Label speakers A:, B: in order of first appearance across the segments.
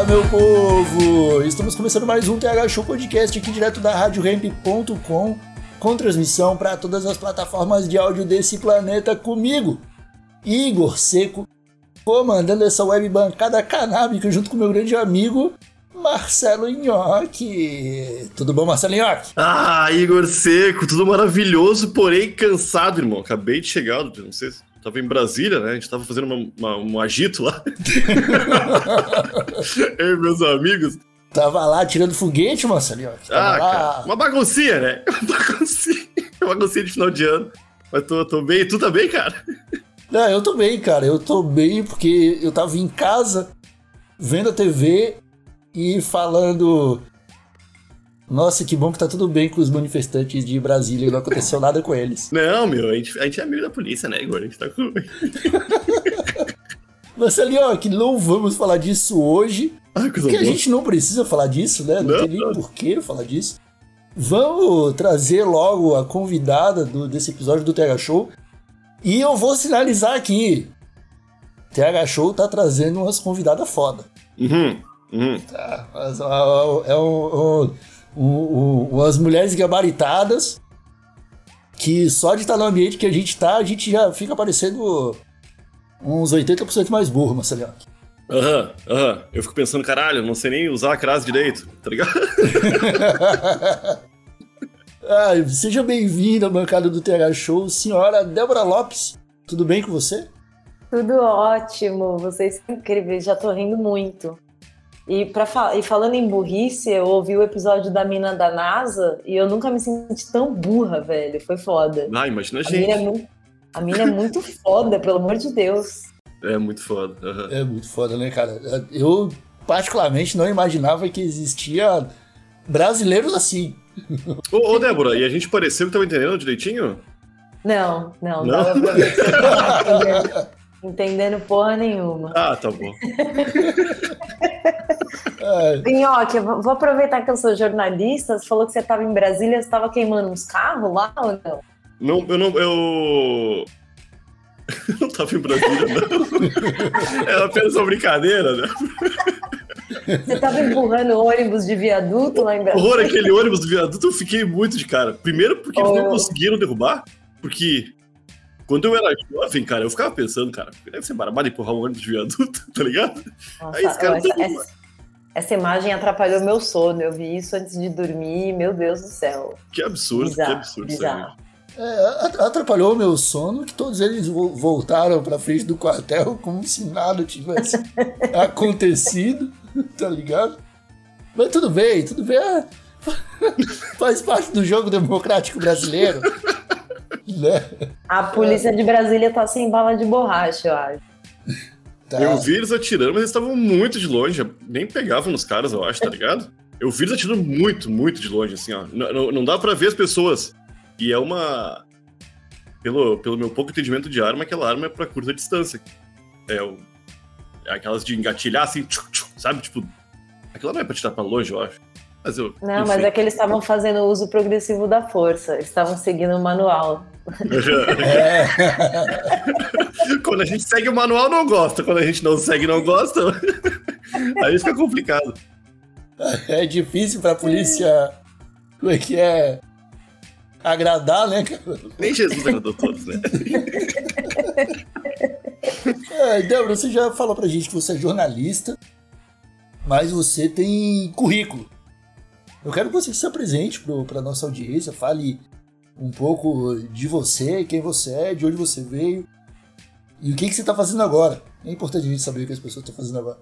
A: Fala, meu povo! Estamos começando mais um TH Show Podcast aqui direto da RadioRamp.com com transmissão para todas as plataformas de áudio desse planeta comigo, Igor Seco, comandando essa web bancada canábica junto com meu grande amigo Marcelo Nhoque. Tudo bom, Marcelo Nhoque?
B: Ah, Igor Seco, tudo maravilhoso, porém cansado, irmão. Acabei de chegar, não sei se tava em Brasília, né? A gente tava fazendo uma, uma- um agito lá. Eu e meus amigos.
A: Tava lá tirando foguete. Tava
B: Ah,
A: lá.
B: cara, uma baguncinha, né? Uma baguncinha. Uma baguncinha de final de ano. Mas tô, tô bem. Tu tá bem, cara?
A: Não, eu tô bem, cara. Eu tô bem porque eu tava em casa vendo a TV e falando. Nossa, que bom que tá tudo bem com os manifestantes de Brasília e não aconteceu nada com eles.
B: Não, meu, a gente, a gente é amigo da polícia, né, Igor? A gente tá com.
A: Marcelinho, que não vamos falar disso hoje,
B: Ah, coisa
A: porque a gente não precisa falar disso, né? Não,
B: Não,
A: tem nem
B: não.
A: porquê falar disso. Vamos trazer logo a convidada do- desse episódio do TH Show. E eu vou sinalizar aqui. TH Show tá trazendo umas convidadas foda.
B: Uhum, uhum.
A: Tá, mas, ó, é um, um, um- umas mulheres gabaritadas que só de estar no ambiente que a gente tá, a gente já fica parecendo uns 80% mais burro, Marcelinho.
B: Aham, aham. Eu fico pensando, caralho, não sei nem usar a crase direito, tá ligado?
A: Ah, seja bem-vinda à bancada do TH Show, senhora Débora Lopes. Tudo bem com você?
C: Tudo ótimo, vocês são incríveis, já tô rindo muito. E, pra fa- e falando em burrice, eu ouvi o episódio da mina da NASA e eu nunca me senti tão burra, velho. Foi foda.
B: Ah, imagina a
C: A mina é
B: gente.
C: muito, a mina é muito foda, pelo amor de Deus.
B: É muito foda. aham.
A: É muito foda, né, cara? Eu, particularmente, não imaginava que existia brasileiros assim.
B: Ô, ô, Débora, e a gente pareceu que tava entendendo direitinho?
C: Não, não,
B: Não?
C: tava entendendo, entendendo porra nenhuma.
B: Ah, tá bom.
A: É,
C: Pinhoque, eu vou aproveitar que eu sou jornalista. Você falou que você estava em Brasília, você estava queimando uns carros lá ou não?
B: Não, eu não. Eu. não tava em Brasília, não. Era apenas uma brincadeira, né?
C: Você estava empurrando ônibus de viaduto lá em Brasília?
B: Horror, aquele ônibus do viaduto, eu fiquei muito de cara. Primeiro porque eles não
C: Oh.
B: conseguiram derrubar, porque quando eu era jovem, cara, eu ficava pensando, cara, deve ser barbado empurrar um ônibus de viaduto, tá ligado?
C: Nossa,
B: Aí esse cara
C: essa, essa- essa imagem atrapalhou meu sono. Eu vi isso antes de dormir. Meu Deus do céu.
B: Que absurdo, que
C: Bizarro,
B: absurdo.
C: bizarro.
A: É, at- atrapalhou o meu sono que todos eles vo- voltaram pra frente do quartel como se nada tivesse acontecido, tá ligado? Mas tudo bem, tudo bem. é, faz parte do jogo democrático brasileiro. né?
C: A polícia de Brasília tá sem bala de borracha, eu acho.
A: Tá.
B: Eu vi eles atirando, mas eles estavam muito de longe. Nem pegavam nos caras, eu acho, tá ligado? Eu vi eles atirando muito, muito de longe, assim, ó. Não, não- dá pra ver as pessoas. E é uma. Pelo, pelo meu pouco entendimento de arma, aquela arma é pra curta distância. É, o, é aquelas de engatilhar assim, tchuc, tchuc, sabe? Tipo. Aquela não é pra tirar pra longe, eu acho. Mas eu.
C: Não, mas é que eles estavam fazendo uso progressivo da força. Eles estavam seguindo o manual.
A: É,
B: Quando a gente segue o manual, não gosta. Quando a gente não segue, não gosta. Aí fica complicado.
A: é difícil pra polícia. Como é que é? Agradar, né, cara?
B: Nem Jesus agradou todos, né?
A: É, Débora, você já falou pra gente que você é jornalista, mas você tem currículo. Eu quero que você se apresente pro, pra nossa audiência, fale um pouco de você, quem você é, de onde você veio e o que, que você tá fazendo agora. É importante a gente saber o que as pessoas estão fazendo agora.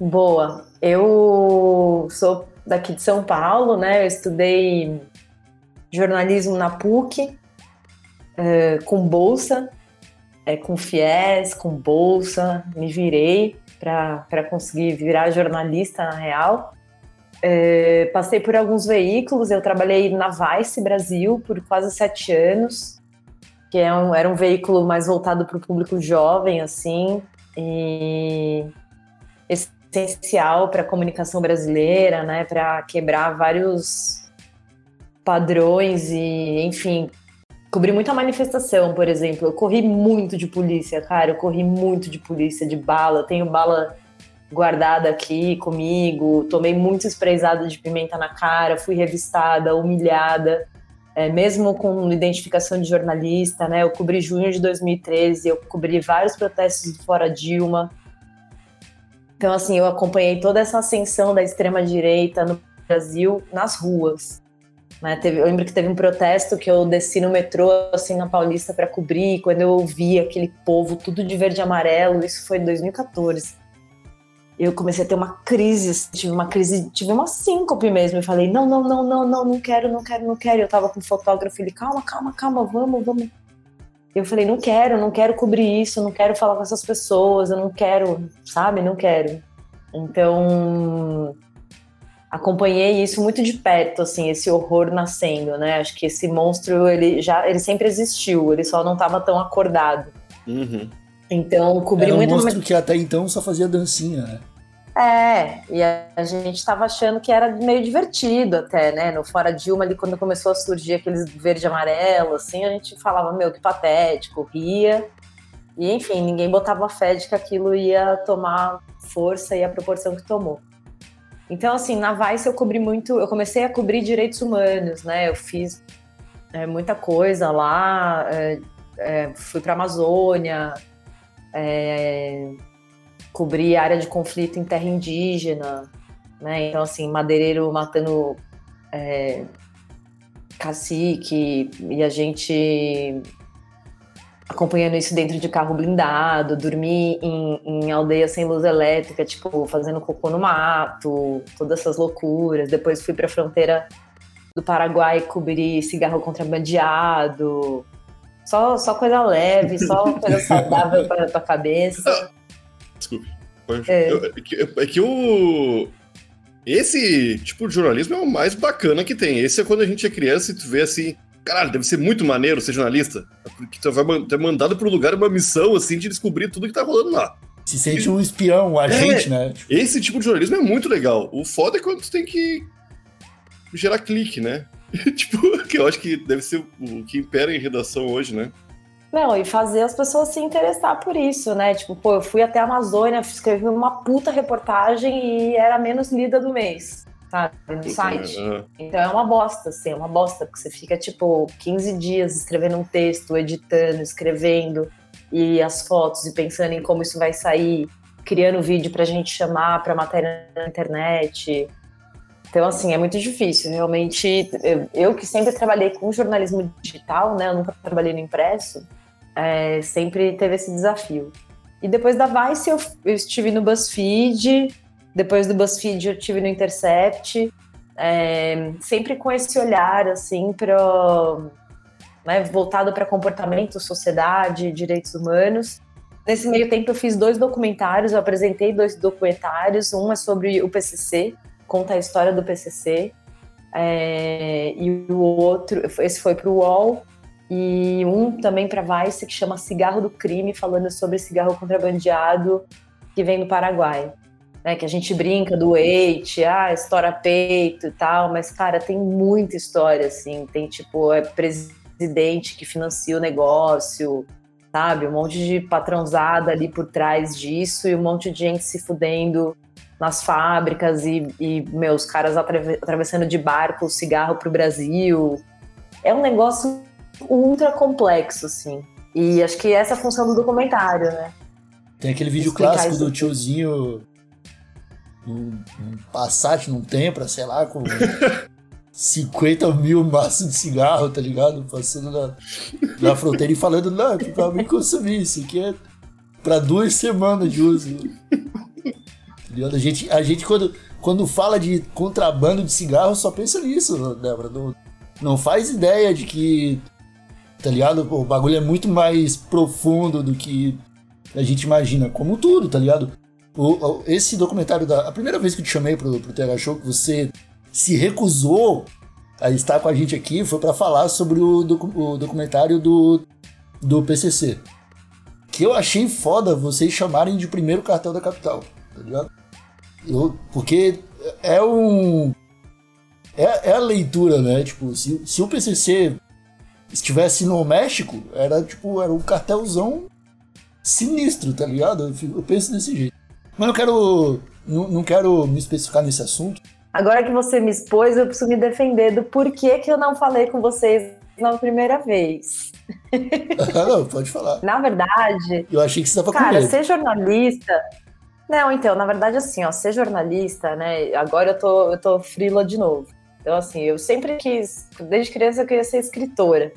C: Boa. Eu sou daqui de São Paulo, né? Eu estudei jornalismo na PUC, eh, com bolsa. é, com FIES, com bolsa, me virei para conseguir virar jornalista na real. É, passei por alguns veículos, eu trabalhei na Vice Brasil por quase sete anos, que é um, era um veículo mais voltado para o público jovem, assim, e essencial para a comunicação brasileira, né, para quebrar vários padrões e, enfim, cobri muita manifestação, por exemplo. Eu corri muito de polícia, cara, eu corri muito de polícia, de bala, tenho bala guardada aqui comigo, tomei muito espreizado de pimenta na cara, fui revistada, humilhada, é, mesmo com identificação de jornalista, né? Eu cobri junho de 2013, eu cobri vários protestos Fora Dilma. Então, assim, eu acompanhei toda essa ascensão da extrema-direita no Brasil nas ruas. Né? Teve, eu lembro que teve um protesto que eu desci no metrô, assim, na Paulista para cobrir, quando eu ouvi aquele povo tudo de verde e amarelo, isso foi em 2014 eu comecei a ter uma crise, tive uma crise, tive uma síncope mesmo. Eu falei, não, não, não, não, não, não quero, não quero, não quero. Eu tava com o fotógrafo, ele, calma, calma, calma, vamos, vamos. Eu falei, não quero, não quero cobrir isso, não quero falar com essas pessoas, eu não quero, sabe, não quero. Então, acompanhei isso muito de perto, assim, esse horror nascendo, né? Acho que esse monstro, ele já, ele sempre existiu, ele só não estava tão acordado.
B: Uhum.
C: Então, cobri
A: Era um
C: muito.
A: monstro que até então só fazia dancinha, né?
C: É, e a gente estava achando que era meio divertido até, né? No Fora Dilma, ali, quando começou a surgir aqueles verde e amarelo, assim, a gente falava, meu, que patético, ria. E, enfim, ninguém botava fé de que aquilo ia tomar força e a proporção que tomou. Então, assim, na Vice eu cobri muito, eu comecei a cobrir direitos humanos, né? Eu fiz é, muita coisa lá, é, é, fui para a Amazônia, é, cobrir área de conflito em terra indígena, né? Então, assim, madeireiro matando é, cacique e a gente acompanhando isso dentro de carro blindado, dormir em, em aldeia sem luz elétrica, tipo, fazendo cocô no mato, todas essas loucuras. Depois fui para a fronteira do Paraguai cobrir cigarro contrabandeado. Só, só coisa leve, só coisa saudável para a cabeça.
B: Desculpe. É. É, que, é que o. Esse tipo de jornalismo é o mais bacana que tem. Esse é quando a gente é criança e tu vê assim. Caralho, deve ser muito maneiro ser jornalista. Porque tu vai ter mandado pro lugar uma missão, assim, de descobrir tudo que tá rolando lá.
A: Se sente um espião, um agente,
B: É,
A: né?
B: Esse tipo de jornalismo é muito legal. O foda é quando tu tem que gerar clique, né? tipo, que eu acho que deve ser o que impera em redação hoje, né?
C: Não, e fazer as pessoas se interessar por isso, né? Tipo, pô, eu fui até a Amazônia, escrevi uma puta reportagem e era menos lida do mês, sabe? No site.
B: Aham.
C: Então é uma bosta, assim, é uma bosta, porque você fica, tipo, 15 dias escrevendo um texto, editando, escrevendo, e as fotos, e pensando em como isso vai sair, criando vídeo pra gente chamar pra matéria na internet. Então, assim, é muito difícil. Realmente, eu, eu que sempre trabalhei com jornalismo digital, né? Eu nunca trabalhei no impresso, é, sempre teve esse desafio. E depois da Vice, eu, eu estive no BuzzFeed, depois do BuzzFeed eu estive no Intercept, é, sempre com esse olhar, assim, para né, voltado para comportamento, sociedade, direitos humanos. Nesse meio tempo eu fiz dois documentários, eu apresentei dois documentários, um é sobre o PCC, conta a história do PCC, é, e o outro, esse foi para o UOL, e um também para Vice, que chama Cigarro do Crime, falando sobre cigarro contrabandeado que vem do Paraguai. Né, que a gente brinca do Eite, ah, estoura peito e tal, mas, cara, tem muita história, assim, tem, tipo, é presidente que financia o negócio, sabe, um monte de patrãozada ali por trás disso e um monte de gente se fudendo nas fábricas e, e meus caras atrave- atravessando de barco o cigarro pro Brasil. É um negócio ultra complexo, assim. E acho que essa é a função do documentário, né?
A: Tem aquele vídeo
C: Explicar
A: clássico do tiozinho num, num Passat, num Tempra, sei lá, com 50 mil maços de cigarro, tá ligado? Passando na, na fronteira e falando, não, que pra mim consumir, isso aqui é pra duas semanas de uso. A gente, a gente quando, quando fala de contrabando de cigarro, só pensa nisso, Débora. Não, não faz ideia de que tá ligado? O bagulho é muito mais profundo do que a gente imagina, como tudo, tá ligado? O, o- esse documentário da. A primeira vez que eu te chamei pro, pro TH Show, que você se recusou a estar com a gente aqui, foi pra falar sobre o, docu- o documentário do, do PCC. Que eu achei foda vocês chamarem de primeiro cartel da capital, tá ligado? Porque é um. É, é a leitura, né? Tipo, se, se o PCC estivesse no México, era tipo, era um cartelzão sinistro, tá ligado? Eu, fico- eu penso desse jeito. Mas eu quero. Não, não quero me especificar nesse assunto.
C: Agora que você me expôs, eu preciso me defender do porquê que eu não falei com vocês na primeira vez.
A: Não, pode falar.
C: Na verdade,
A: Eu achei que você tava com
C: Cara,
A: medo.
C: ser jornalista. Não, então, na verdade, assim, ó, ser jornalista, né? Agora eu tô, eu tô frila de novo. Então, assim, eu sempre quis, desde criança eu queria ser escritora.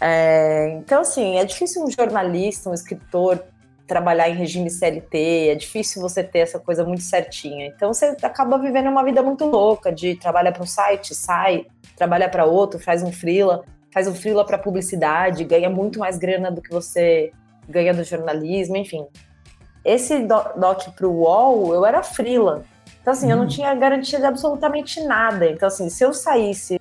C: É, então, assim, é difícil um jornalista, um escritor trabalhar em regime CLT, é difícil você ter essa coisa muito certinha. Então, você acaba vivendo uma vida muito louca de trabalhar para um site, sai, trabalha para outro, faz um freela, faz um freela para publicidade, ganha muito mais grana do que você ganha do jornalismo, enfim. Esse do- doc pro UOL, eu era frila. Então, assim, eu não tinha garantia de absolutamente nada. Então, assim, se eu saísse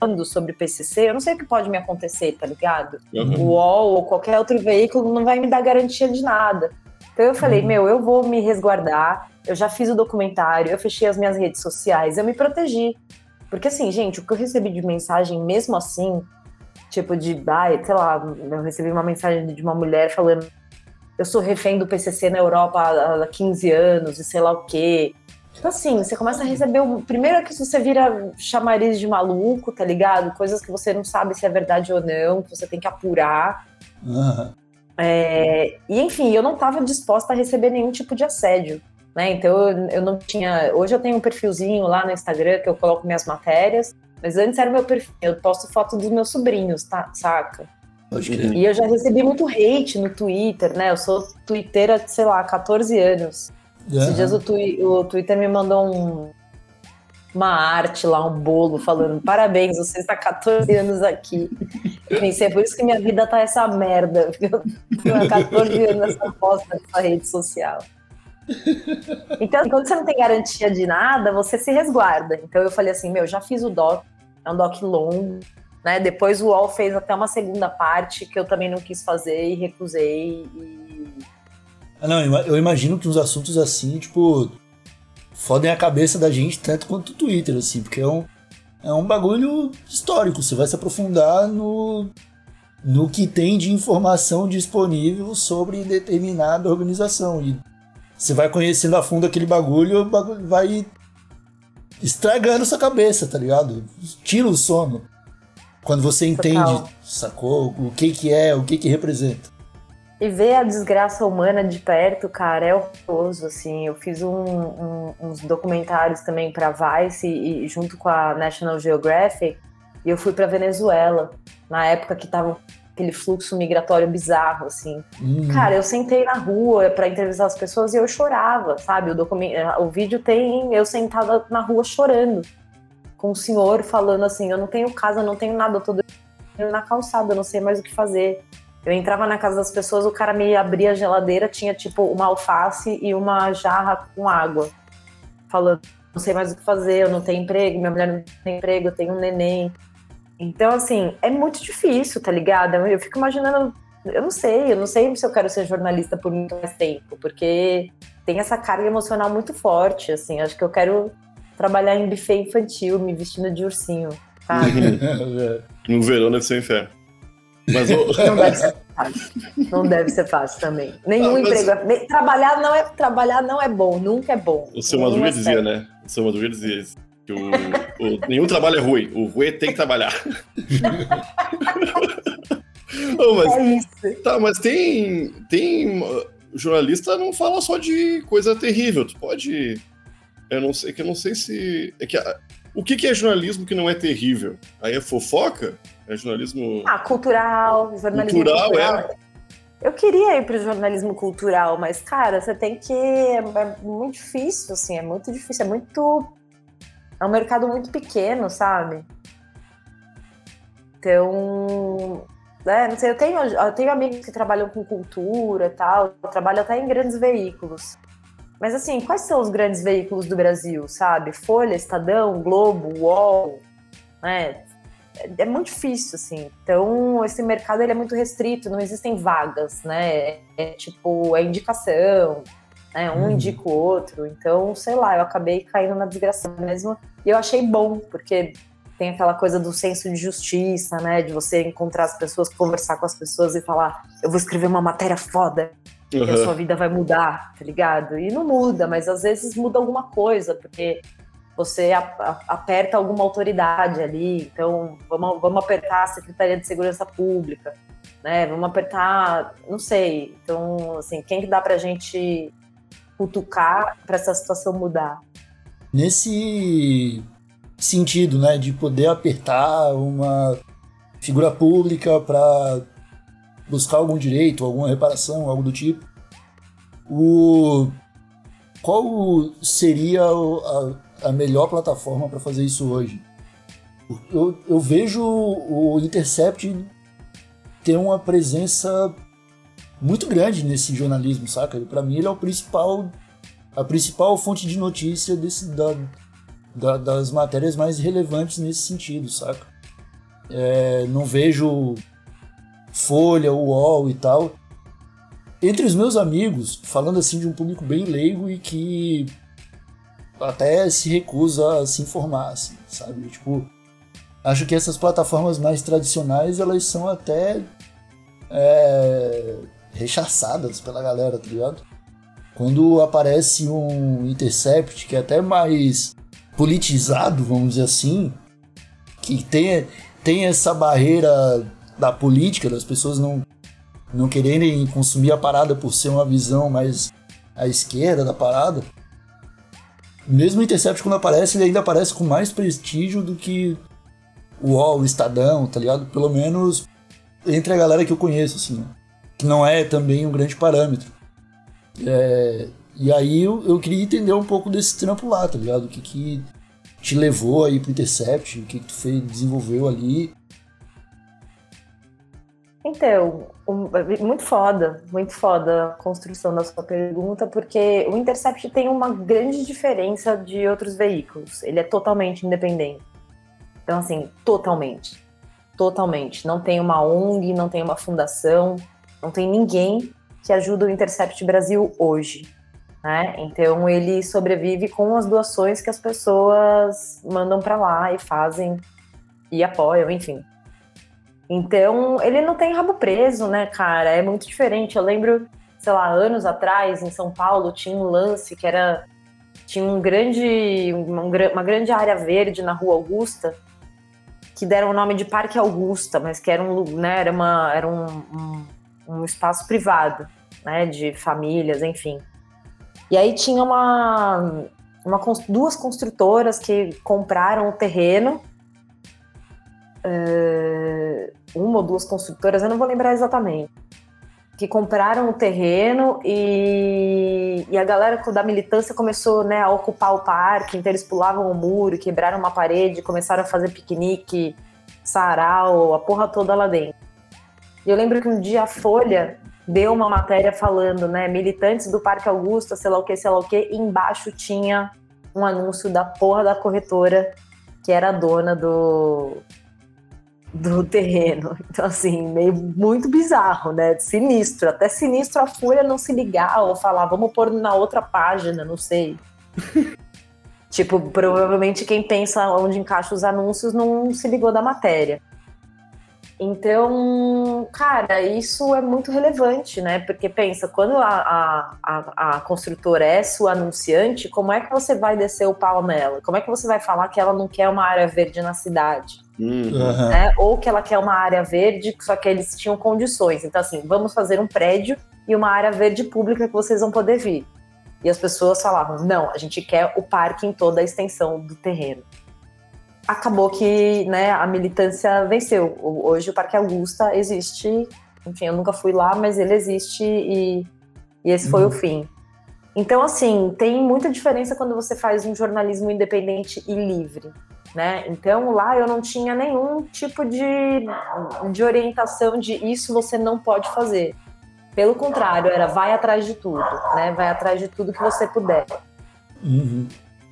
C: falando sobre PCC, eu não sei o que pode me acontecer, tá ligado?
B: Uhum.
C: O UOL ou qualquer outro veículo não vai me dar garantia de nada. Então eu falei, meu, eu vou me resguardar. Eu já fiz o documentário, eu fechei as minhas redes sociais, eu me protegi. Porque assim, gente, o que eu recebi de mensagem, mesmo assim, tipo de, ai, sei lá, eu recebi uma mensagem de uma mulher falando eu sou refém do PCC na Europa há há 15 anos e sei lá o quê. Então, assim, você começa a receber. O... Primeiro é que você vira chamariz de maluco, tá ligado? Coisas que você não sabe se é verdade ou não, que você tem que apurar.
A: Aham.
C: É, E, enfim, eu não estava disposta a receber nenhum tipo de assédio. Né? Então, eu, eu não tinha. Hoje eu tenho um perfilzinho lá no Instagram que eu coloco minhas matérias, mas antes era o meu perfil. Eu posto foto dos meus sobrinhos, tá? Saca?
A: Crer.
C: E eu já recebi muito hate no Twitter, né? Eu sou twitteira, sei lá, há 14 anos. Esses
A: Aham.
C: dias o, twi- o Twitter me mandou um- uma arte lá, um bolo, falando parabéns, você está há 14 anos aqui. Eu pensei, é por isso que minha vida tá essa merda. Eu tô há 14 anos nessa bosta dessa rede social. Então, quando você não tem garantia de nada, você se resguarda. Então eu falei assim, meu, já fiz o doc, é um doc longo, né? Depois o UOL fez até uma segunda parte que eu também não quis fazer e recusei. E...
A: Ah, não, eu ima- eu imagino que uns assuntos assim, tipo, fodem a cabeça da gente tanto quanto o Twitter, assim, porque é um, é um bagulho histórico. Você vai se aprofundar no, no que tem de informação disponível sobre determinada organização. E você vai conhecendo a fundo aquele bagulho, o bagulho vai estragando sua cabeça, tá ligado? Tira o sono. Quando você entende,
C: Total.
A: sacou? O que que é, o que que representa.
C: E ver a desgraça humana de perto, cara, é horroroso, assim. Eu fiz um- um- uns documentários também pra Vice e, e junto com a National Geographic, e eu fui pra Venezuela, na época que tava aquele fluxo migratório bizarro, assim.
A: Hum,
C: Cara, eu sentei na rua pra entrevistar as pessoas e eu chorava, sabe? O, document... o vídeo tem eu sentada na rua chorando, com o senhor falando assim: eu não tenho casa, não tenho nada, eu tô na calçada, eu não sei mais o que fazer. Eu entrava na casa das pessoas, o cara me abria a geladeira, tinha tipo uma alface e uma jarra com água. Falando, não sei mais o que fazer, eu não tenho emprego, minha mulher não tem emprego, eu tenho um neném. Então, assim, é muito difícil, tá ligado? Eu fico imaginando eu não sei, eu não sei se eu quero ser jornalista por muito mais tempo, porque tem essa carga emocional muito forte, assim. Acho que eu quero trabalhar em buffet infantil, me vestindo de ursinho, sabe?
B: No verão deve ser um inferno. Mas
C: Não deve ser fácil. Não deve ser fácil também. Nenhum
B: Ah, mas-
C: emprego. é- Trabalhar não é trabalhar não é bom, nunca é bom.
B: o seu Madruga
C: é
B: dizia,
C: certo.
B: né? O seu Madruga dizia isso. Que o, o- nenhum trabalho é ruim. O ruim tem que trabalhar. Ô, mas,
C: É isso.
B: tá, mas tem. Tem. uh, Jornalista não fala só de coisa terrível. Tu pode. Eu não sei, que eu não sei se. É que o que, que é jornalismo que não é terrível? Aí é fofoca? É jornalismo.
C: Ah, cultural, jornalismo
B: Cultural,
C: cultural.
B: é.
C: Eu queria ir pro jornalismo cultural, mas, cara, você tem que. É muito difícil, assim, é muito difícil, é muito. É um mercado muito pequeno, sabe? Então, né, não sei, eu tenho, eu tenho amigos que trabalham com cultura e tal, trabalham até em grandes veículos. Mas assim, quais são os grandes veículos do Brasil, sabe? Folha, Estadão, Globo, UOL, né? É, é muito difícil, assim. Então, esse mercado ele é muito restrito, não existem vagas, né? É, é tipo, é indicação, né? Um uhum. indica o outro. Então, sei lá, eu acabei caindo na desgraça mesmo. E eu achei bom, porque tem aquela coisa do senso de justiça, né? De você encontrar as pessoas, conversar com as pessoas e falar: eu vou escrever uma matéria foda. Uhum. E a sua vida vai mudar, tá ligado? E não muda, mas às vezes muda alguma coisa, porque você aperta alguma autoridade ali. Então, vamos, vamos apertar a Secretaria de Segurança Pública, né? Vamos apertar, não sei. Então, assim, quem que dá pra gente cutucar para essa situação mudar?
A: Nesse sentido, né, de poder apertar uma figura pública para buscar algum direito, alguma reparação, algo do tipo. O qual seria a, a melhor plataforma para fazer isso hoje? Eu, eu vejo o Intercept ter uma presença muito grande nesse jornalismo, saca? Para mim ele é o principal a principal fonte de notícia desse, da, da, das matérias mais relevantes nesse sentido, saca? É, não vejo Folha, UOL e tal. Entre os meus amigos, falando assim de um público bem leigo e que até se recusa a se informar, assim, sabe? Tipo, acho que essas plataformas mais tradicionais, elas são até é, rechaçadas pela galera, tá ligado? Quando aparece um Intercept que é até mais politizado, vamos dizer assim, que tem, tem essa barreira da política, das pessoas não, não quererem consumir a parada por ser uma visão mais à esquerda da parada. Mesmo o Intercept, quando aparece, ele ainda aparece com mais prestígio do que o UOL, o Estadão, tá ligado? Pelo menos entre a galera que eu conheço, assim, que não é também um grande parâmetro. É, e aí eu, eu, queria entender um pouco desse trampo lá, tá ligado? O que, que te levou aí pro Intercept, o que, que tu fez, desenvolveu ali.
C: Então, um, muito foda, muito foda a construção da sua pergunta, porque o Intercept tem uma grande diferença de outros veículos. Ele é totalmente independente. Então, assim, totalmente. Totalmente. Não tem uma ONG, não tem uma fundação, não tem ninguém que ajuda o Intercept Brasil hoje. Né? Então ele sobrevive com as doações que as pessoas mandam para lá e fazem e apoiam, enfim. Então ele não tem rabo preso, né, cara? É muito diferente. Eu lembro, sei lá, anos atrás em São Paulo tinha um lance que era tinha um grande uma, grande área verde na Rua Augusta que deram o nome de Parque Augusta, mas que era um, né, era uma era um, um, um espaço privado, né, de famílias, enfim. E aí tinha uma, uma duas construtoras que compraram o terreno. Uh, uma ou duas construtoras, eu não vou lembrar exatamente. Que compraram o terreno e, e a galera da militância começou né, a ocupar o parque, então eles pulavam o muro, quebraram uma parede, começaram a fazer piquenique, sarau, a porra toda lá dentro. E eu lembro que um dia a Folha deu uma matéria falando, né, militantes do Parque Augusta, sei lá o que, sei lá o que, e embaixo tinha um anúncio da porra da corretora que era a dona do do terreno. Então, assim, meio muito bizarro, né? Sinistro. Até sinistro a Fúria não se ligar ou falar, vamos pôr na outra página, não sei. tipo, provavelmente quem pensa onde encaixa os anúncios não se ligou da matéria. Então, cara, isso é muito relevante, né? Porque pensa, quando a, a, a, construtora é sua anunciante, como é que você vai descer o pau nela? Como é que você vai falar que ela não quer uma área verde na cidade? Uhum. Né? Ou que ela quer uma área verde, só que eles tinham condições. Então, assim, vamos fazer um prédio e uma área verde pública que vocês vão poder vir. E as pessoas falavam: não, a gente quer o parque em toda a extensão do terreno acabou que né, a militância venceu. Hoje o Parque Augusta existe, enfim, eu nunca fui lá, mas ele existe e, e esse foi o uhum. fim. Então, assim, tem muita diferença quando você faz um jornalismo independente e livre. né? Então lá eu não tinha nenhum tipo de, de orientação de isso você não pode fazer. Pelo contrário, era vai atrás de tudo, né? Vai atrás de tudo que você puder.
A: Uhum.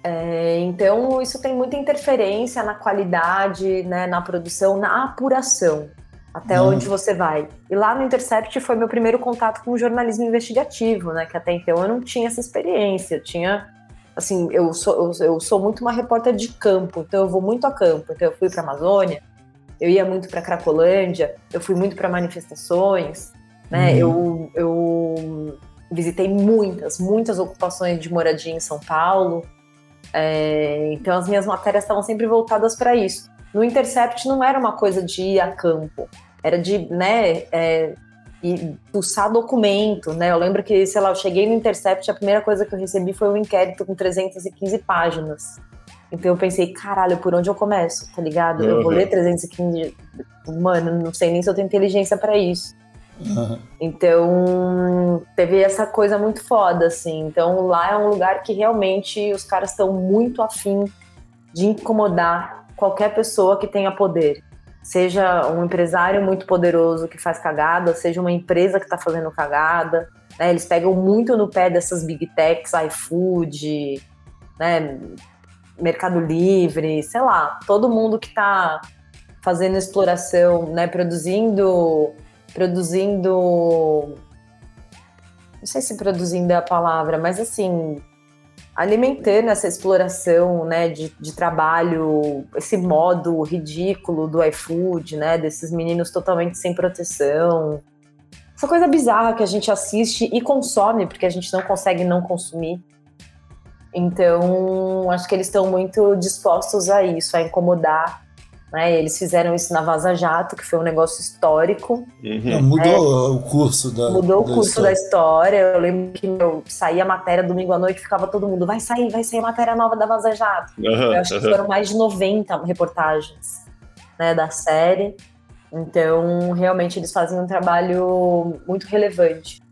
C: É, então isso tem muita interferência na qualidade, né, na produção, na apuração, até
A: Uhum.
C: onde você vai. E lá no Intercept foi meu primeiro contato com o jornalismo investigativo, né? Que até então eu não tinha essa experiência. Eu tinha assim, eu sou, eu, eu sou muito uma repórter de campo, então eu vou muito a campo. Então eu fui para Amazônia, eu ia muito para Cracolândia, eu fui muito para manifestações, né? Eu, eu visitei muitas, muitas ocupações de moradia em São Paulo. É, então as minhas matérias estavam sempre voltadas para isso. No Intercept não era uma coisa de ir a campo, era de, né, é, pulsar documento, né? Eu lembro que, sei lá, eu cheguei no Intercept, a primeira coisa que eu recebi foi um inquérito com 315 páginas. Então eu pensei, caralho, por onde eu começo, tá ligado? Eu vou
B: Uhum.
C: ler 315. Mano, não sei nem se eu tenho inteligência para isso.
A: Uhum.
C: Então, teve essa coisa muito foda, assim. Então, lá é um lugar que realmente os caras estão muito afim de incomodar qualquer pessoa que tenha poder. Seja um empresário muito poderoso que faz cagada, seja uma empresa que tá fazendo cagada. né? Eles pegam muito no pé dessas big techs, iFood, né? Mercado Livre, sei lá, todo mundo que tá fazendo exploração, né? Produzindo produzindo. Não sei se produzindo é a palavra, mas assim, alimentando essa exploração né, de, de trabalho, esse modo ridículo do iFood, né? Desses meninos totalmente sem proteção. Essa coisa bizarra que a gente assiste e consome, porque a gente não consegue não consumir. Então, acho que eles estão muito dispostos a isso, a incomodar. Né? Eles fizeram isso na Vaza Jato, que foi um negócio histórico.
A: Não,
B: Uhum.
A: mudou o curso da.
C: Mudou o
A: da
C: curso
A: história.
C: da história. Eu lembro que meu, saía a matéria domingo à noite, ficava todo mundo, vai sair, vai sair a matéria nova da Vaza Jato.
B: Aham,
C: Eu acho que
B: aham.
C: foram mais de 90 reportagens né, da série. Então, realmente, eles fazem um trabalho muito relevante.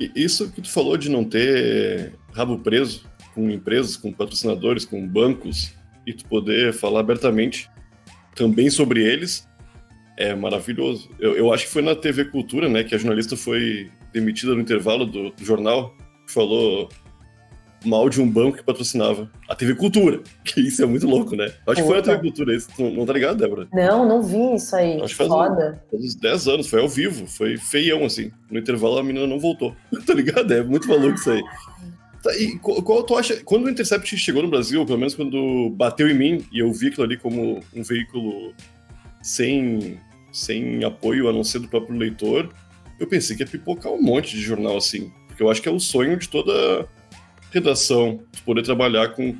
B: E Isso que tu falou de não ter rabo preso com empresas, com patrocinadores, com bancos, e tu poder falar abertamente também sobre eles, é maravilhoso. Eu, eu acho que foi na TV Cultura, né, que a jornalista foi demitida no intervalo do, do jornal, que falou mal de um banco que patrocinava a TV Cultura, que isso é muito louco, né? Acho que foi na
C: Puta.
B: TV Cultura, isso, não, não tá ligado, Débora?
C: Não, não vi isso aí.
B: Acho que faz um-
C: Foda.
B: Faz uns 10 anos, foi ao vivo, foi feião, assim. No intervalo a menina não voltou. tá ligado? É muito maluco isso aí. Tá, e qual, tu acha. Quando o Intercept chegou no Brasil, pelo menos quando bateu em mim, e eu vi aquilo ali como um veículo sem, sem apoio a não ser do próprio leitor, eu pensei que ia pipocar um monte de jornal assim. Porque eu acho que é o sonho de toda redação, poder trabalhar com,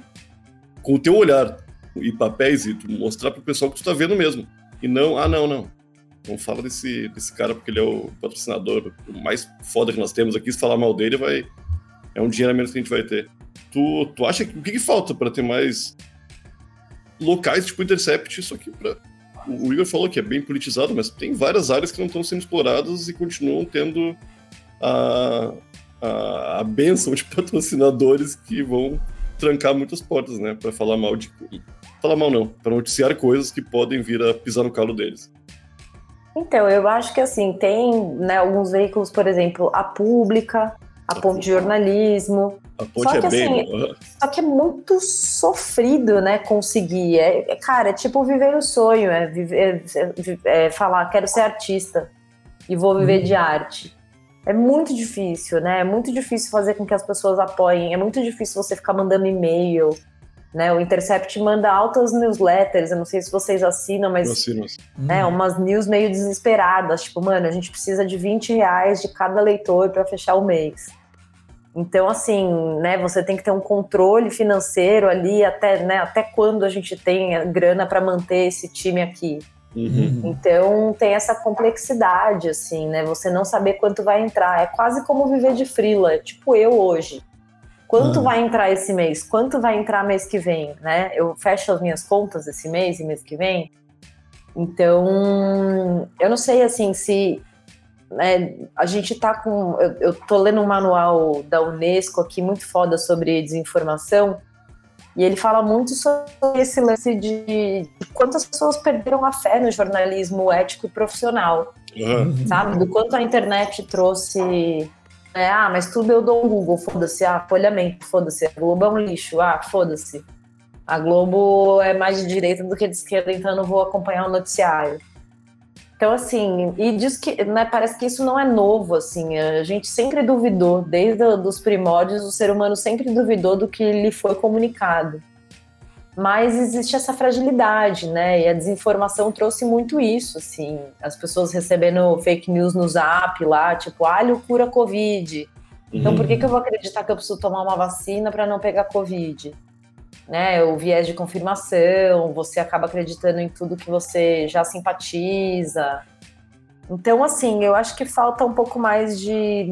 B: com o teu olhar e papéis e mostrar pro pessoal que tu tá vendo mesmo. E não, ah, não, não. Não fala desse, desse cara porque ele é o patrocinador, o mais foda que nós temos aqui. Se falar mal dele, vai. É um dinheiro a menos que a gente vai ter. Tu, tu acha que. O que, que falta pra ter mais locais tipo Intercept? Isso aqui pra. O Igor falou que é bem politizado, mas tem várias áreas que não estão sendo exploradas e continuam tendo a, a, a benção de patrocinadores que vão trancar muitas portas, né? Pra falar mal de. Falar mal não, pra noticiar coisas que podem vir a pisar no calo deles.
C: Então, eu acho que assim, tem né, alguns veículos, por exemplo, a Pública, a Ponte Jornalismo.
B: A ponte
C: Só
B: é
C: que,
B: bem.
C: assim, Só que é muito sofrido, né, conseguir. É, é, cara, é tipo viver o sonho, é, viver, é, é falar, quero ser artista e vou viver de arte. É muito difícil, né? É muito difícil fazer com que as pessoas apoiem. É muito difícil você ficar mandando e-mail. Né? O Intercept manda altas newsletters. Eu não sei se vocês assinam, mas
B: assino.
C: né, umas news meio desesperadas, tipo, mano, a gente precisa de 20 reais de cada leitor para fechar o mês. Então, assim, né, você tem que ter um controle financeiro ali até, né, até quando a gente tem grana para manter esse time aqui.
B: Uhum.
C: Então, tem essa complexidade, assim, né, você não saber quanto vai entrar. É quase como viver de freela, tipo eu hoje. Quanto
A: Uhum.
C: vai entrar esse mês? Quanto vai entrar mês que vem, né? Eu fecho as minhas contas esse mês e mês que vem. Então, eu não sei assim se né, a gente tá com. Eu, eu tô lendo um manual da Unesco aqui muito foda sobre desinformação. E ele fala muito sobre esse lance de, quantas pessoas perderam a fé no jornalismo ético e profissional.
B: Aham.
C: Sabe? Do quanto a internet trouxe. Né, ah, mas tudo eu dou um Google, foda-se. Ah, folhamento, foda-se. A Globo é um lixo. Ah, foda-se. A Globo é mais de direita do que de esquerda, então eu não vou acompanhar o noticiário. Então, assim, e diz que, né, parece que isso não é novo, assim, a gente sempre duvidou, desde os primórdios, o ser humano sempre duvidou do que lhe foi comunicado. Mas existe essa fragilidade, né, e a desinformação trouxe muito isso, assim, as pessoas recebendo fake news no zap lá, tipo, alho cura Covid. Então, por que, que eu vou acreditar que eu preciso tomar uma vacina para não pegar Covid? né, o viés de confirmação, você acaba acreditando em tudo que você já simpatiza. Então, assim, eu acho que falta um pouco mais de.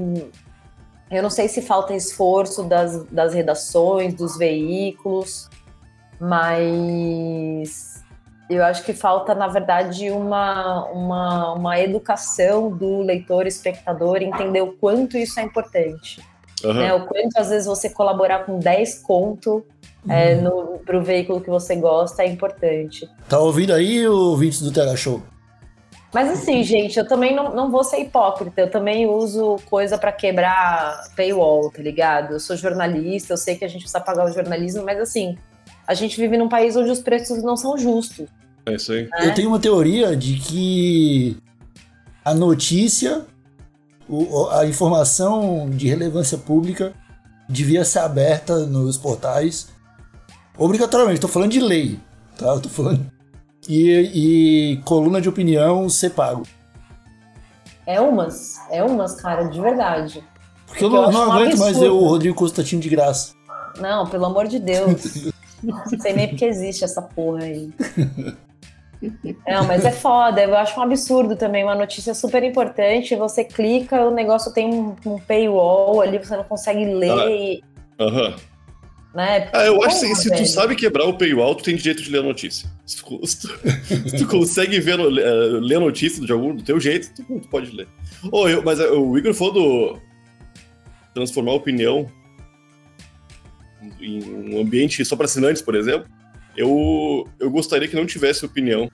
C: Eu não sei se falta esforço das, das redações, dos veículos, mas eu acho que falta, na verdade, uma, uma, uma educação do leitor, espectador, entender o quanto isso é importante.
B: Aham.
C: Né, o quanto, às vezes, você colaborar com 10 conto é, no, pro veículo que você gosta é importante.
A: Tá ouvindo aí, ouvintes do TH Show?
C: Mas assim, gente, eu também não, não vou ser hipócrita, eu também uso coisa pra quebrar paywall, tá ligado? Eu sou jornalista, eu sei que a gente precisa pagar o jornalismo, mas assim, a gente vive num país onde os preços não são justos.
B: É isso aí.
C: né?
A: Eu tenho uma teoria de que a notícia, o- a informação de relevância pública devia ser aberta nos portais obrigatoriamente. Estou falando de lei, tá? Eu tô falando. E, e coluna de opinião ser pago.
C: É umas, é umas, cara, de verdade.
A: Porque eu
C: Porque eu
A: não,
C: acho
A: não aguento mais ver o Rodrigo Constantino de graça.
C: Não, pelo amor de Deus. Não sei nem porque existe essa porra aí. Não, mas é foda, eu acho um absurdo também, uma notícia super importante, você clica, o negócio tem um, um paywall ali, você não consegue ler,
B: Ah.
C: e,
B: Aham.
C: né?
B: Ah, eu acho que se tu sabe quebrar o paywall, tu tem direito de ler a notícia. Se tu, se tu- se tu consegue ver, eh, ler a notícia de algum, do teu jeito, tu, tu pode ler. Oh, eu, mas eh, o Igor falou do transformar a opinião em um ambiente só para assinantes, por exemplo. Eu, eu gostaria que não tivesse opinião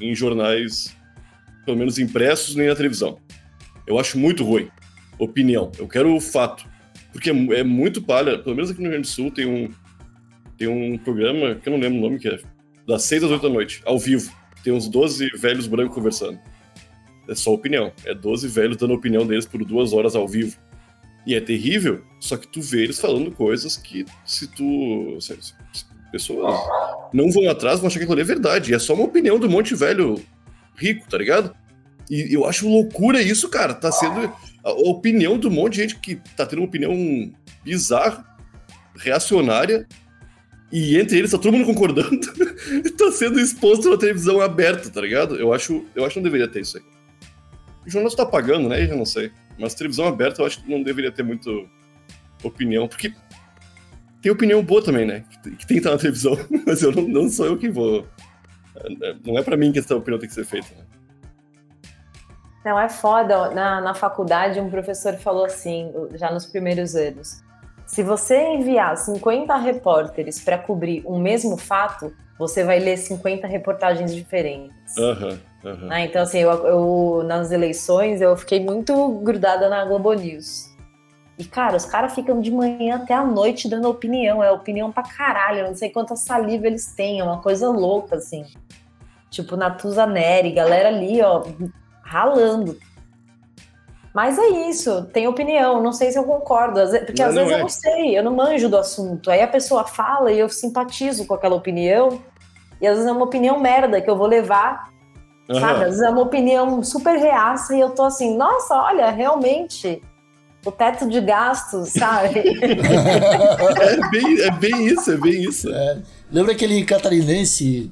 B: em jornais, pelo menos impressos, nem na televisão. Eu acho muito ruim. Opinião. Eu quero o fato. Porque é, é muito palha. Pelo menos aqui no Rio Grande do Sul tem um, tem um programa, que eu não lembro o nome, que é das 6 às 8 da noite, ao vivo. Tem uns 12 velhos brancos conversando. É só opinião. É 12 velhos dando opinião deles por duas horas ao vivo. E é terrível, só que tu vê eles falando coisas que se tu. Se, se- pessoas não vão atrás, vão achar que aquilo é verdade. E é só uma opinião do monte velho rico, tá ligado? E eu acho loucura isso, cara. Tá sendo a opinião do monte de gente que tá tendo uma opinião bizarra, reacionária, e entre eles tá todo mundo concordando, e tá sendo exposto na televisão aberta, tá ligado? Eu acho, eu acho que não deveria ter isso aí. O jornal tá pagando, né? Eu não sei. Mas televisão aberta eu acho que não deveria ter muito opinião, porque tem opinião boa também, né? Que, que tem que estar na televisão, mas eu não, não sou eu que vou. Não é pra mim que essa opinião tem que ser feita, né?
C: Não, é foda. Na, na faculdade, um professor falou assim, já nos primeiros anos: se você enviar 50 repórteres para cobrir um mesmo fato, você vai ler 50 reportagens diferentes.
B: Aham, aham.
C: né? Então, assim, eu, eu- nas eleições eu fiquei muito grudada na Globo News. E, cara, os caras ficam de manhã até a noite dando opinião. É opinião pra caralho. Eu não sei quanta saliva eles têm. É uma coisa louca, assim. Tipo, Natuza Neri, galera ali, ó, ralando. Mas é isso, tem opinião. Não sei se eu concordo. Porque
B: Não,
C: às
B: não
C: vezes
B: é.
C: eu não sei, eu não manjo do assunto. Aí a pessoa fala e eu simpatizo com aquela opinião. E às vezes é uma opinião merda que eu vou levar
B: Aham.
C: Sabe? Às vezes é uma opinião super reaça e eu tô assim, nossa, olha, realmente, o teto de gastos, sabe?
B: É bem, é bem isso, é bem isso.
A: Lembra aquele catarinense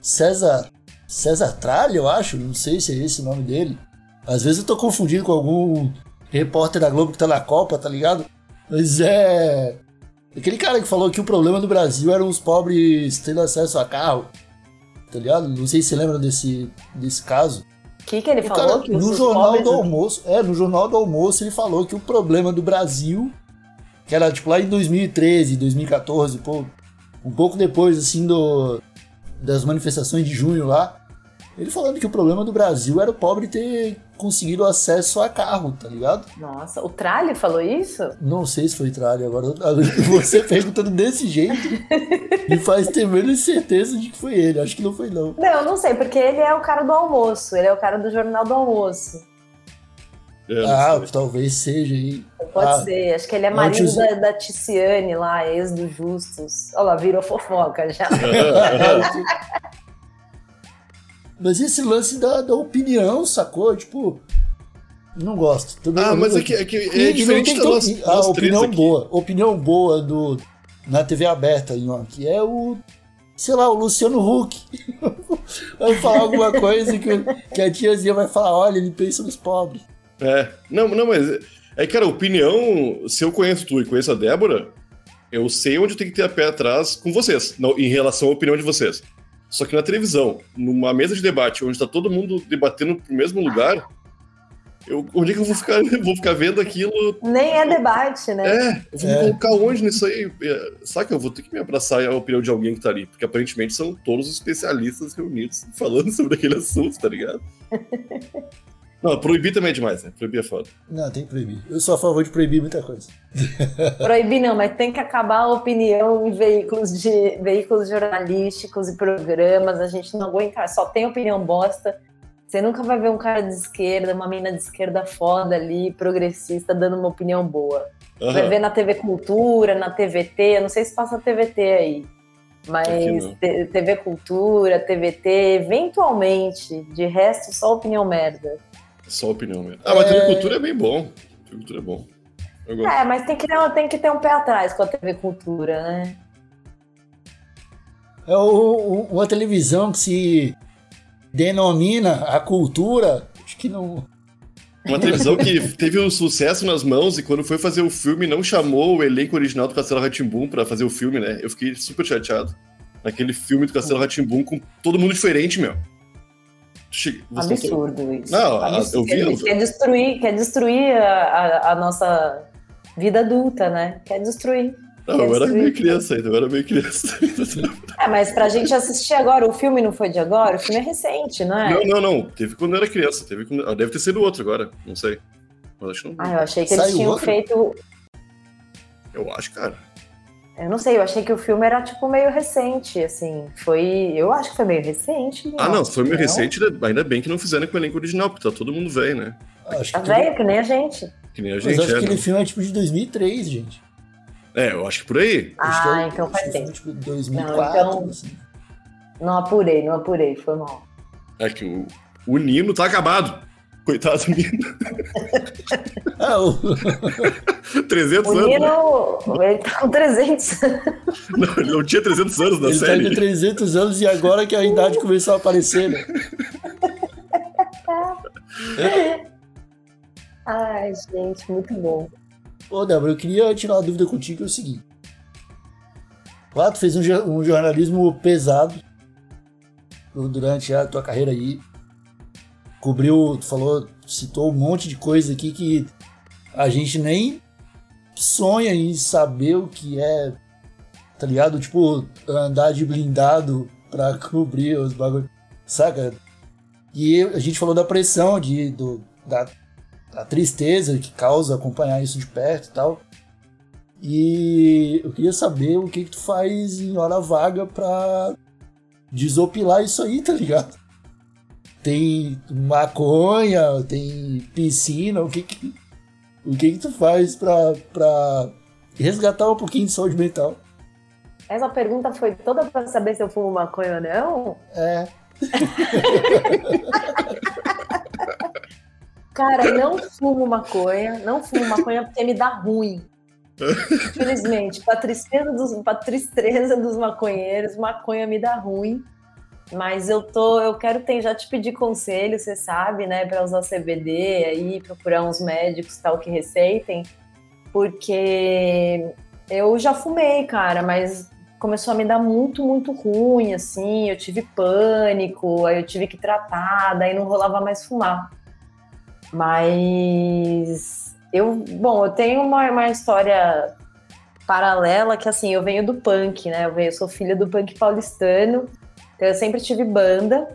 A: César César Tralha, eu acho? Não sei se é esse o nome dele. Às vezes eu tô confundindo com algum repórter da Globo que tá na Copa, tá ligado? Mas é. Aquele cara que falou que o problema do Brasil eram os pobres tendo acesso a carro. Tá ligado? Não sei se você lembra desse, desse caso.
C: O que, que ele
A: O
C: falou?
A: cara,
C: que
A: no Jornal
C: pobres-
A: do Almoço, é, no Jornal do Almoço ele falou que o problema do Brasil que era tipo lá em 2013, 2014, pô, um pouco depois assim do das manifestações de junho lá, ele falando que o problema do Brasil era o pobre ter conseguido acesso a carro, tá ligado?
C: Nossa, o Tralli falou isso?
A: Não sei se foi Tralli, agora você perguntando desse jeito me faz ter menos certeza de que foi ele, acho que não foi não.
C: Não, não sei, porque ele é o cara do almoço, ele é o cara do jornal do almoço.
B: É,
A: Ah,
B: sei.
A: talvez seja aí.
C: Pode
A: Ah,
C: ser, acho que ele é marido
A: tio-
C: da, da Ticiane lá, ex do Justus. Olha lá, virou fofoca já.
A: Mas esse lance da, da opinião, sacou? Tipo, não gosto. Também
B: Ah, mas é que, é, que é
A: e
B: diferente da nossa, nossa
A: A
B: treta
A: opinião
B: aqui.
A: boa, opinião boa do, na TV aberta, que é o, sei lá, o Luciano Huck. vai falar alguma coisa que, que a tiazinha vai falar, olha, ele pensa nos pobres.
B: É, não, não, mas é que, cara, opinião, se eu conheço tu e conheço a Débora, eu sei onde eu tenho que ter a pé atrás com vocês, não, em relação à opinião de vocês. Só que na televisão, numa mesa de debate, onde tá todo mundo debatendo pro mesmo lugar, eu, onde é que eu vou ficar, vou ficar vendo aquilo?
C: Nem é debate, né?
B: É, eu vou
A: É.
B: me colocar onde nisso aí? É, Saca, eu vou ter que me abraçar a opinião de alguém que tá ali, porque aparentemente são todos os especialistas reunidos falando sobre aquele assunto, tá ligado? Não, proibir também é demais, né? Proibir é foda.
A: Não, tem que proibir. Eu sou a favor de proibir muita coisa.
C: Proibir não, mas tem que acabar a opinião em veículos de veículos jornalísticos e programas. A gente não aguenta, só tem opinião bosta. Você nunca vai ver um cara de esquerda, uma mina de esquerda foda ali, progressista, dando uma opinião boa.
B: Aham.
C: Vai ver na TV Cultura, na TVT, eu não sei se passa TVT aí. Mas TV Cultura, TVT, eventualmente, de resto, só opinião merda.
B: Só opinião mesmo. Ah, mas
A: É.
B: TV Cultura é bem bom. TV Cultura é bom.
C: É, mas tem que, ter, tem que ter um pé atrás com a TV Cultura, né?
A: É o- o- uma televisão que se denomina a cultura, acho que não.
B: Uma televisão que teve um sucesso nas mãos e quando foi fazer o filme não chamou o elenco original do Castelo Ratimbum pra fazer o filme, né? Eu fiquei super chateado. Naquele filme do Castelo Ratimbum com todo mundo diferente, meu.
C: Absurdo isso.
B: Não, a-
C: Absurdo.
B: eu vi-
C: Quer,
B: eu-
C: quer destruir, quer destruir a, a- a nossa vida adulta, né? Quer destruir.
B: Não, eu era meio criança ainda, eu era meio criança.
C: É, mas pra gente assistir agora, o filme não foi de agora, o filme é recente, não é?
B: Não, não, não. Teve quando eu era criança. Teve quando... ah, Deve ter sido outro agora, não sei. Mas acho que não.
C: Ah, eu achei que eles
A: Saiu
C: tinham
A: outro?
C: feito.
B: Eu acho, cara.
C: Eu não sei, eu achei que o filme era tipo meio recente, assim. Foi. Eu acho que foi meio recente.
B: Ah, não, se foi meio
C: Não?
B: recente, ainda bem que não fizeram com o elenco original, porque tá todo mundo velho, né?
A: Acho
C: Tá
A: que tudo-
C: velho, que nem a gente.
B: Que nem a
A: Mas
B: gente
A: acho que
B: é.
A: aquele
B: né?
A: filme é tipo de 2003, gente.
B: É, eu acho que por aí.
A: Acho que
C: Ah,
A: é-
C: então
A: acho
C: faz
A: que foi,
C: tempo.
A: Tipo 2004,
C: Não, então-
A: assim.
C: Não apurei, não apurei, foi mal.
B: É que o, o Nino tá acabado. Coitado do Nino.
A: Ah, o...
B: 300
C: O
B: anos. né?
C: Nino, ele tá com 300.
B: Não, ele não tinha 300 anos na
A: ele tá
B: série.
A: com 300 anos e agora que a idade começou a aparecer, né?
C: Ai, gente, muito bom.
A: Ô, Débora, eu queria tirar uma dúvida contigo, que é o seguinte. Claro, tu fez um, um jornalismo pesado durante a tua carreira aí. Cobriu, falou, citou um monte de coisa aqui que a gente nem sonha em saber o que é, tá ligado? Tipo, andar de blindado pra cobrir os bagulhos, saca? E a gente falou da pressão, de, do, da a tristeza que causa acompanhar isso de perto e tal. E eu queria saber o que, que tu faz em hora vaga pra desopilar isso aí, tá ligado? Tem maconha, tem piscina, o que que, o que, que tu faz pra, pra resgatar um pouquinho de saúde mental?
C: Essa pergunta foi toda pra saber se eu fumo maconha ou não?
A: É,
C: Cara, não fumo maconha, não fumo maconha porque me dá ruim. Infelizmente, pra tristeza dos, pra tristeza dos maconheiros, maconha me dá ruim. Mas eu tô, eu quero ter, já te pedir conselho, você sabe, né, para usar CBD aí, procurar uns médicos tal que receitem, porque eu já fumei, cara, mas começou a me dar muito, muito ruim, assim, eu tive pânico, aí eu tive que tratar, daí não rolava mais fumar. Mas eu, bom, eu tenho uma, uma história paralela que assim, eu venho do punk, né? Eu, venho, eu sou filha do punk paulistano. Então eu sempre tive banda.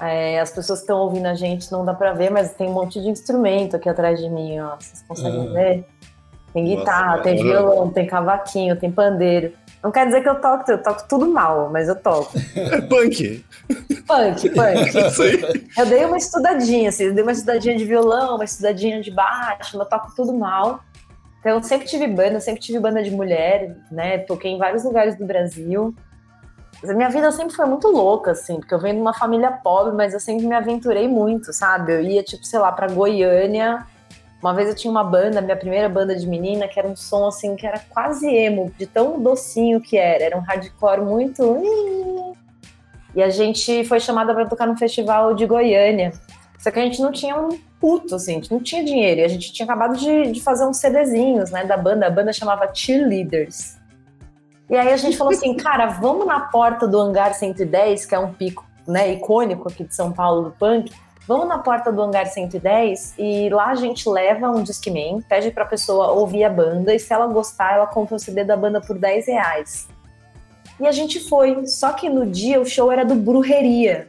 C: É, as pessoas que estão ouvindo a gente não dá pra ver, mas tem um monte de instrumento aqui atrás de mim, ó. Vocês conseguem
A: Ah.
C: ver? Tem guitarra,
B: Nossa,
C: tem
B: é.
C: violão, tem cavaquinho, tem pandeiro. Não quer dizer que eu toco, eu toco tudo mal, mas eu toco.
B: Punk.
C: Punk, punk. Eu dei uma estudadinha, assim, eu dei uma estudadinha de violão, uma estudadinha de baixo, mas eu toco tudo mal. Então eu sempre tive banda, sempre tive banda de mulher, né? Toquei em vários lugares do Brasil. Minha vida sempre foi muito louca, assim, porque eu venho de uma família pobre, mas eu sempre me aventurei muito, sabe? Eu ia, tipo, sei lá, pra Goiânia. Uma vez eu tinha uma banda, minha primeira banda de menina, que era um som, assim, que era quase emo, de tão docinho que era. Era um hardcore muito. E a gente foi chamada para tocar no festival de Goiânia. Só que a gente não tinha um puto, assim, a gente não tinha dinheiro. E a gente tinha acabado de, de fazer uns CDzinhos, né, da banda. A banda chamava Cheerleaders. E aí a gente falou assim, cara, vamos na porta do Hangar 110, que é um pico, né, icônico aqui de São Paulo do punk. Vamos na porta do Hangar 110 e lá a gente leva um Discman, pede pra pessoa ouvir a banda e se ela gostar, ela compra o CD da banda por 10 reais. E a gente foi, só que no dia o show era do Brujeria.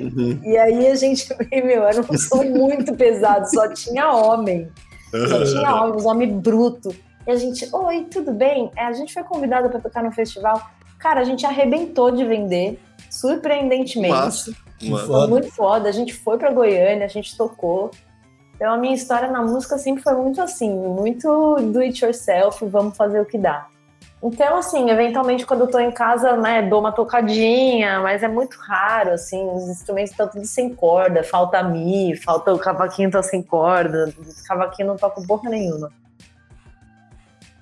B: Uhum.
C: E aí a gente, meu, era um som muito pesado, só tinha homem. Só tinha homem, uns homens brutos. E a gente, oi, tudo bem? É, a gente foi convidado para tocar no festival. Cara, a gente arrebentou de vender, surpreendentemente.
B: Massa.
C: Foi
A: foda.
C: muito foda. A gente foi pra Goiânia, a gente tocou. Então a minha história na música sempre foi muito assim, muito do it yourself, vamos fazer o que dá. Então, assim, eventualmente quando eu tô em casa, né, dou uma tocadinha, mas é muito raro, assim, os instrumentos estão tudo sem corda, falta mi, falta o cavaquinho tá sem corda, o cavaquinho não toca porra nenhuma.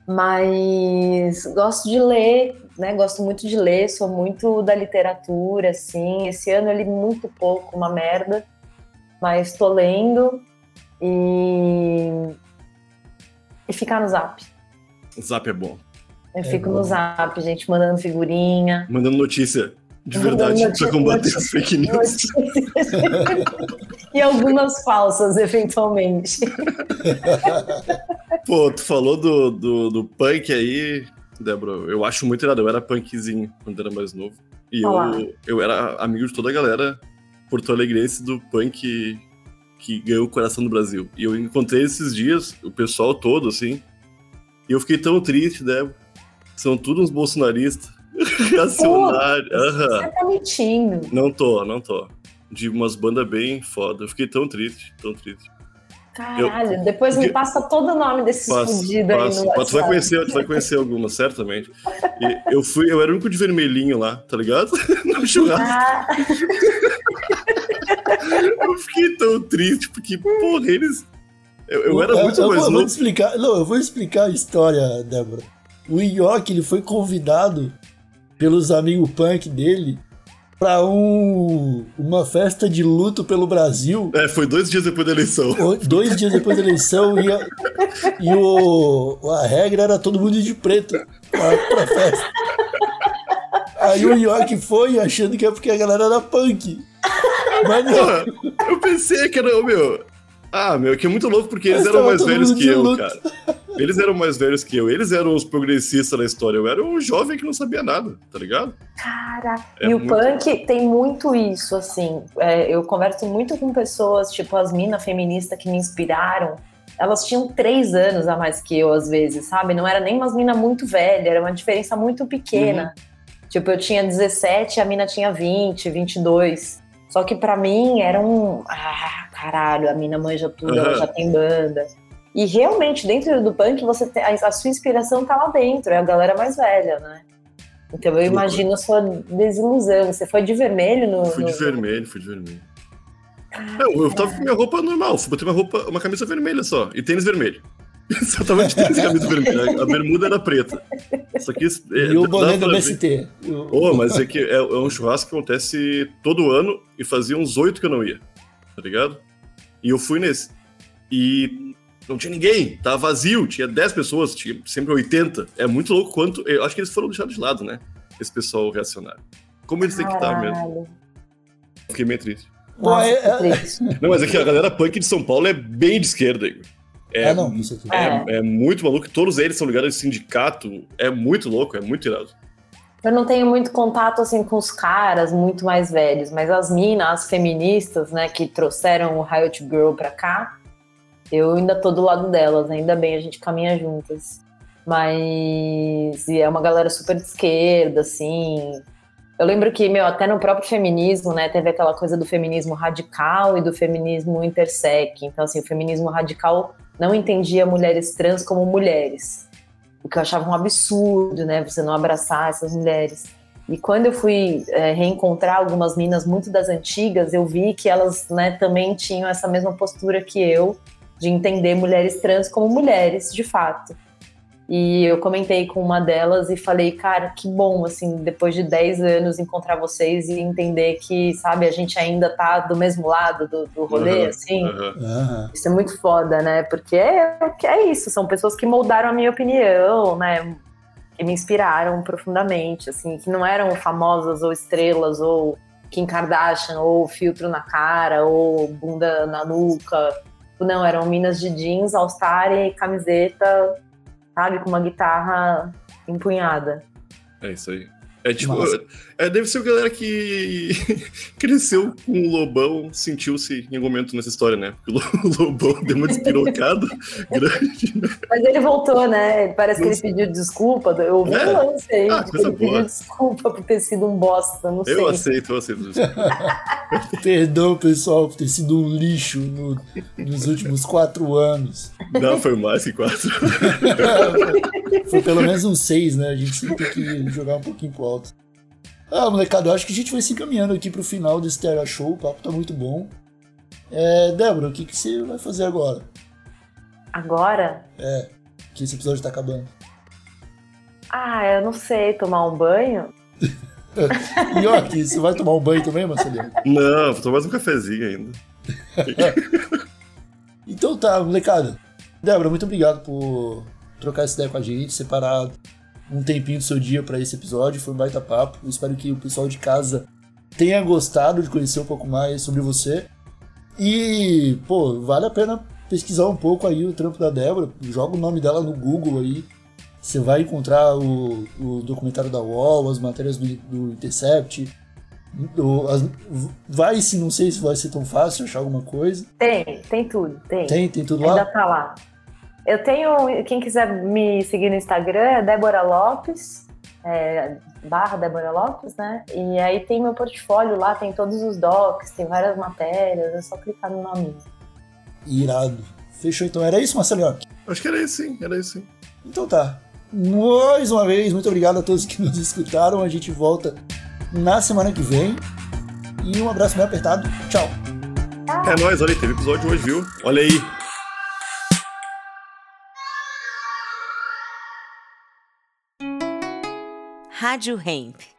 C: Mas gosto de ler, né? Gosto muito de ler, sou muito da literatura, assim. Esse ano eu li muito pouco, uma merda, mas tô lendo e e ficar no Zap.
B: Zap é bom.
C: Eu
A: É
C: fico
A: bom.
C: no Zap, gente, mandando figurinha.
B: Mandando notícia de
C: Mandando
B: verdade
C: notícia-
B: pra combater
C: notícia-
B: as fake news.
C: e algumas falsas, eventualmente.
B: Pô, tu falou do, do, do punk aí, Débora. Eu acho muito irado. Eu era punkzinho quando era mais novo. E
C: Olá.
B: eu, eu era amigo de toda a galera porto-alegrense do punk que ganhou o coração do Brasil. E eu encontrei esses dias o pessoal todo, assim. E eu fiquei tão triste, Débora. São todos uns bolsonaristas. Reacionários. Aham.
C: Você tá mentindo.
B: Não tô, não tô. De umas bandas bem foda. Eu fiquei tão triste, tão triste.
C: Caralho, depois me
B: eu-
C: passa todo o nome desses
B: Passo,
C: fudidos aí no
B: Mas Tu vai conhecer, tu vai conhecer algumas, certamente. E eu fui, eu era o único de vermelhinho lá, tá ligado? No churrasco.
C: Ah,
B: Eu fiquei tão triste, porque, porra, eles. Eu, eu era
A: Eu-
B: muito
A: eu,
B: mais
A: vou, eu vou
B: novo.
A: te explicar. Não, eu vou explicar a história, Débora. O Ioki, ele foi convidado pelos amigos punk dele pra um, uma festa de luto pelo Brasil.
B: É, foi dois dias depois da eleição.
A: Dois dias depois da eleição e, a, e o, a regra era todo mundo de preto pra, pra festa. Aí o York foi achando que é porque a galera era punk. Mas não,
B: eu pensei que era, meu. Ah, meu, que é muito louco porque eles
A: Mas
B: eram
A: tava
B: mais velhos que eu,
A: luto.
B: cara. Eles eram mais velhos que eu. Eles eram os progressistas da história. Eu era um jovem que não sabia nada, tá ligado?
C: Cara,
B: É
C: e o
B: muito-
C: punk tem muito isso, assim. É, eu converso muito com pessoas, tipo as minas feministas que me inspiraram. Elas tinham três anos a mais que eu, às vezes, sabe? Não era nem umas minas muito velhas, era uma diferença muito pequena. Tipo, eu tinha 17, a mina tinha 20, 22. Só que pra mim era um. Ah, caralho, a mina manja tudo, ela
B: Aham.
C: já tem banda. E realmente, dentro do punk, você tem, a, a sua inspiração tá lá dentro, é a galera mais velha, né? Então eu imagino a sua desilusão. Você foi de vermelho no.
B: Fui de
C: no-
B: vermelho, fui de vermelho. Eu, eu tava com minha roupa normal, fui botei uma roupa, uma camisa vermelha só, e tênis vermelho. Só tava de tênis e camisa vermelha. A bermuda era preta. Só que. isso- é,
A: e o boné do
B: pra ver.
A: MST. O-
B: Pô, mas é que é, é um churrasco que acontece todo ano e fazia uns oito que eu não ia, tá ligado? E eu fui nesse. E não tinha ninguém, tava vazio, tinha 10 pessoas, tinha sempre 80. É muito louco quanto. Eu acho que eles foram deixados de lado, né? Esse pessoal reacionário. Como eles têm que estar mesmo.
C: Caralho.
B: Fiquei meio triste.
C: Nossa,
A: é-
C: que triste.
B: Não, mas é que a galera punk de São Paulo é bem de esquerda, Igor. É,
A: ah, não, isso aqui.
B: é, é muito maluco. Todos eles são ligados a sindicato. É muito louco, é muito irado.
C: Eu não tenho muito contato assim com os caras muito mais velhos, mas as minas, as feministas, né, que trouxeram o Riot Girl pra cá, eu ainda tô do lado delas, ainda bem a gente caminha juntas. Mas é uma galera super de esquerda, assim. Eu lembro que, meu, até no próprio feminismo, né, teve aquela coisa do feminismo radical e do feminismo intersec. Então, assim, o feminismo radical não entendia mulheres trans como mulheres o que eu achava um absurdo, né? Você não abraçar essas mulheres. E quando eu fui é, reencontrar algumas minas muito das antigas, eu vi que elas né, também tinham essa mesma postura que eu, de entender mulheres trans como mulheres, de fato. E eu comentei com uma delas e falei, cara, que bom, assim, depois de 10 anos encontrar vocês e entender que, sabe, a gente ainda tá do mesmo lado do, do rolê,
B: Uhum,
C: assim.
B: uhum.
C: Isso é muito foda, né? Porque é, que é isso, são pessoas que moldaram a minha opinião, né? Que me inspiraram profundamente, assim, que não eram famosas ou estrelas ou Kim Kardashian ou filtro na cara ou bunda na nuca. Não, eram minas de jeans, all-star e camiseta, sabe, com uma guitarra empunhada.
B: É isso aí. É tipo. É, deve ser a galera que cresceu com o Lobão, sentiu-se em algum momento nessa história, né? Porque o Lobão deu uma despirocada grande, né?
C: Mas ele voltou, né? Parece que ele pediu desculpa. Eu ouvi
B: É?
C: um lance aí,
B: Ah,
C: ele pediu
B: boa.
C: desculpa por ter sido um bosta, não sei.
B: Eu aceito, eu aceito.
A: Perdão, pessoal, por ter sido um lixo no- nos últimos quatro anos.
B: Não, foi mais que quatro.
A: Foi pelo menos um seis, né? A gente sempre tem que jogar um pouquinho pro alto. Ah, molecada, eu acho que a gente vai se encaminhando aqui pro final desse Terra Show. O papo tá muito bom. É, Débora, o que, que você vai fazer agora?
C: Agora?
A: Que esse episódio tá acabando.
C: Ah, eu não sei, tomar um banho?
A: E ó, que você vai tomar um banho também, Marcelinho?
B: Não, vou tomar mais um cafezinho ainda.
A: Então tá, molecada. Débora, muito obrigado por trocar essa ideia com a gente, separar um tempinho do seu dia pra esse episódio. Foi um baita papo. Eu espero que o pessoal de casa tenha gostado de conhecer um pouco mais sobre você. E, pô, vale a pena pesquisar um pouco aí o trampo da Débora. Joga o nome dela no Google aí. Você vai encontrar o, o documentário da UOL, as matérias do, do Intercept. O- as- vai, se não sei se vai ser tão fácil achar alguma coisa.
C: Tem, tem tudo, tem.
A: Tem, tem tudo
C: Ainda
A: lá?
C: tá lá. Eu tenho, quem quiser me seguir no Instagram é Débora Lopes, é, barra Débora Lopes, né? E aí tem meu portfólio lá, tem todos os docs, tem várias matérias, é só clicar no nome.
A: Irado. Fechou então. Era isso, Marcelinho?
B: Acho que era isso sim, era isso sim.
A: Então tá. Mais uma vez, muito obrigado a todos que nos escutaram. A gente volta na semana que vem. E um abraço bem apertado. Tchau.
B: É nóis, olha aí, teve episódio hoje, viu? Olha aí.
D: Rádio Hemp.